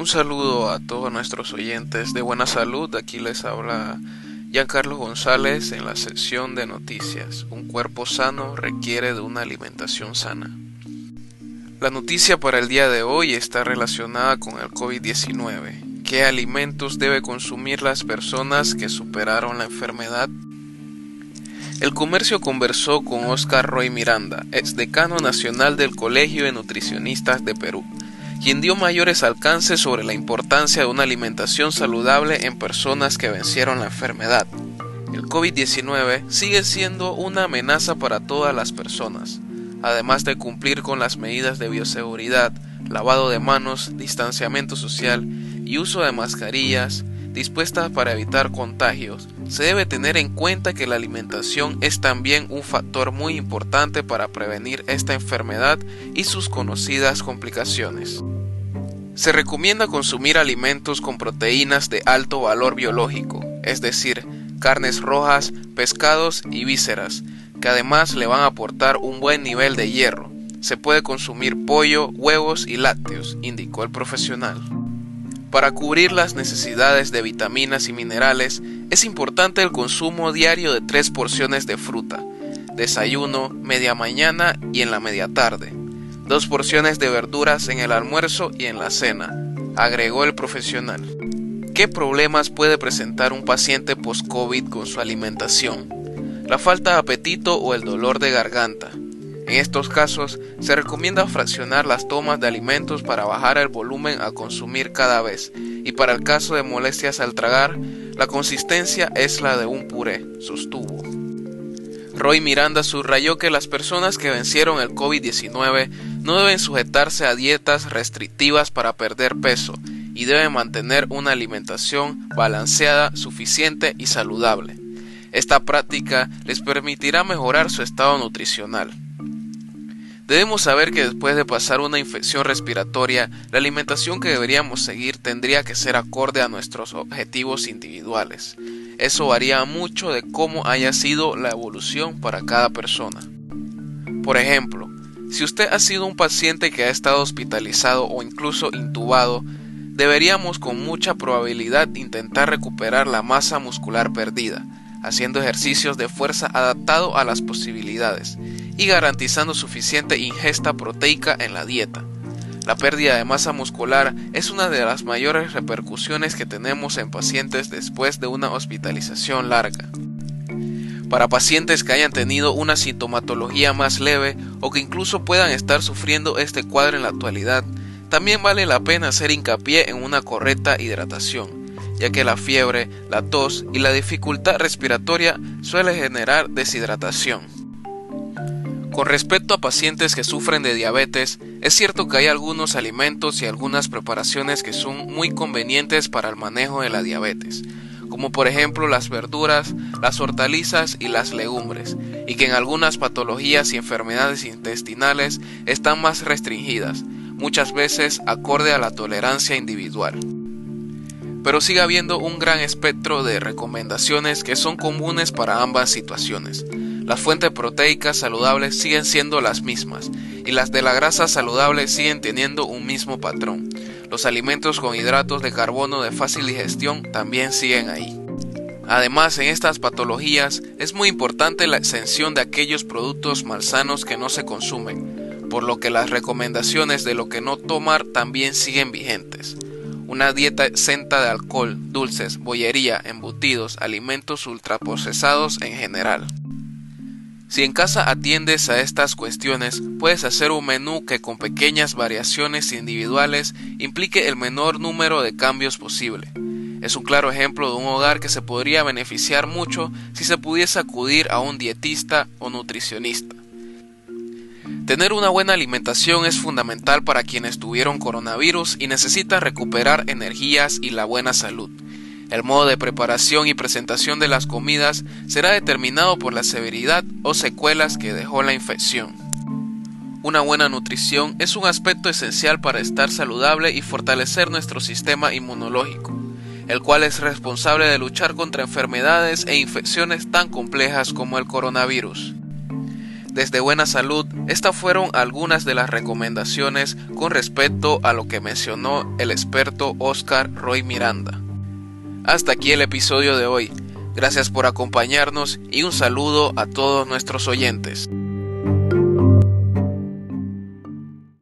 Un saludo a todos nuestros oyentes de Buena Salud. Aquí les habla Giancarlo González en la sección de noticias. Un cuerpo sano requiere de una alimentación sana. La noticia para el día de hoy está relacionada con el COVID-19. ¿Qué alimentos debe consumir las personas que superaron la enfermedad? El comercio conversó con Oscar Roy Miranda, ex decano nacional del Colegio de Nutricionistas de Perú, quien dio mayores alcances sobre la importancia de una alimentación saludable en personas que vencieron la enfermedad. El COVID-19 sigue siendo una amenaza para todas las personas, además de cumplir con las medidas de bioseguridad, lavado de manos, distanciamiento social y uso de mascarillas, dispuestas para evitar contagios, se debe tener en cuenta que la alimentación es también un factor muy importante para prevenir esta enfermedad y sus conocidas complicaciones. Se recomienda consumir alimentos con proteínas de alto valor biológico, es decir, carnes rojas, pescados y vísceras, que además le van a aportar un buen nivel de hierro. Se puede consumir pollo, huevos y lácteos, indicó el profesional. Para cubrir las necesidades de vitaminas y minerales, es importante el consumo diario de tres porciones de fruta, desayuno, media mañana y en la media tarde, dos porciones de verduras en el almuerzo y en la cena, agregó el profesional. ¿Qué problemas puede presentar un paciente post-COVID con su alimentación? La falta de apetito o el dolor de garganta, en estos casos, se recomienda fraccionar las tomas de alimentos para bajar el volumen a consumir cada vez, y para el caso de molestias al tragar, la consistencia es la de un puré, sostuvo. Roy Miranda subrayó que las personas que vencieron el COVID-19 no deben sujetarse a dietas restrictivas para perder peso y deben mantener una alimentación balanceada, suficiente y saludable. Esta práctica les permitirá mejorar su estado nutricional. Debemos saber que después de pasar una infección respiratoria, la alimentación que deberíamos seguir tendría que ser acorde a nuestros objetivos individuales. Eso varía mucho de cómo haya sido la evolución para cada persona. Por ejemplo, si usted ha sido un paciente que ha estado hospitalizado o incluso intubado, deberíamos con mucha probabilidad intentar recuperar la masa muscular perdida, haciendo ejercicios de fuerza adaptado a las posibilidades y garantizando suficiente ingesta proteica en la dieta. La pérdida de masa muscular es una de las mayores repercusiones que tenemos en pacientes después de una hospitalización larga. Para pacientes que hayan tenido una sintomatología más leve o que incluso puedan estar sufriendo este cuadro en la actualidad, también vale la pena hacer hincapié en una correcta hidratación, ya que la fiebre, la tos y la dificultad respiratoria suele generar deshidratación. Con respecto a pacientes que sufren de diabetes, es cierto que hay algunos alimentos y algunas preparaciones que son muy convenientes para el manejo de la diabetes, como por ejemplo las verduras, las hortalizas y las legumbres, y que en algunas patologías y enfermedades intestinales están más restringidas, muchas veces acorde a la tolerancia individual. Pero sigue habiendo un gran espectro de recomendaciones que son comunes para ambas situaciones. Las fuentes proteicas saludables siguen siendo las mismas y las de la grasa saludable siguen teniendo un mismo patrón. Los alimentos con hidratos de carbono de fácil digestión también siguen ahí. Además, en estas patologías es muy importante la exención de aquellos productos malsanos que no se consumen, por lo que las recomendaciones de lo que no tomar también siguen vigentes. Una dieta exenta de alcohol, dulces, bollería, embutidos, alimentos ultraprocesados en general. Si en casa atiendes a estas cuestiones, puedes hacer un menú que con pequeñas variaciones individuales implique el menor número de cambios posible. Es un claro ejemplo de un hogar que se podría beneficiar mucho si se pudiese acudir a un dietista o nutricionista. Tener una buena alimentación es fundamental para quienes tuvieron coronavirus y necesitan recuperar energías y la buena salud. El modo de preparación y presentación de las comidas será determinado por la severidad o secuelas que dejó la infección. Una buena nutrición es un aspecto esencial para estar saludable y fortalecer nuestro sistema inmunológico, el cual es responsable de luchar contra enfermedades e infecciones tan complejas como el coronavirus. Desde Buena Salud, estas fueron algunas de las recomendaciones con respecto a lo que mencionó el experto Oscar Roy Miranda. Hasta aquí el episodio de hoy. Gracias por acompañarnos y un saludo a todos nuestros oyentes.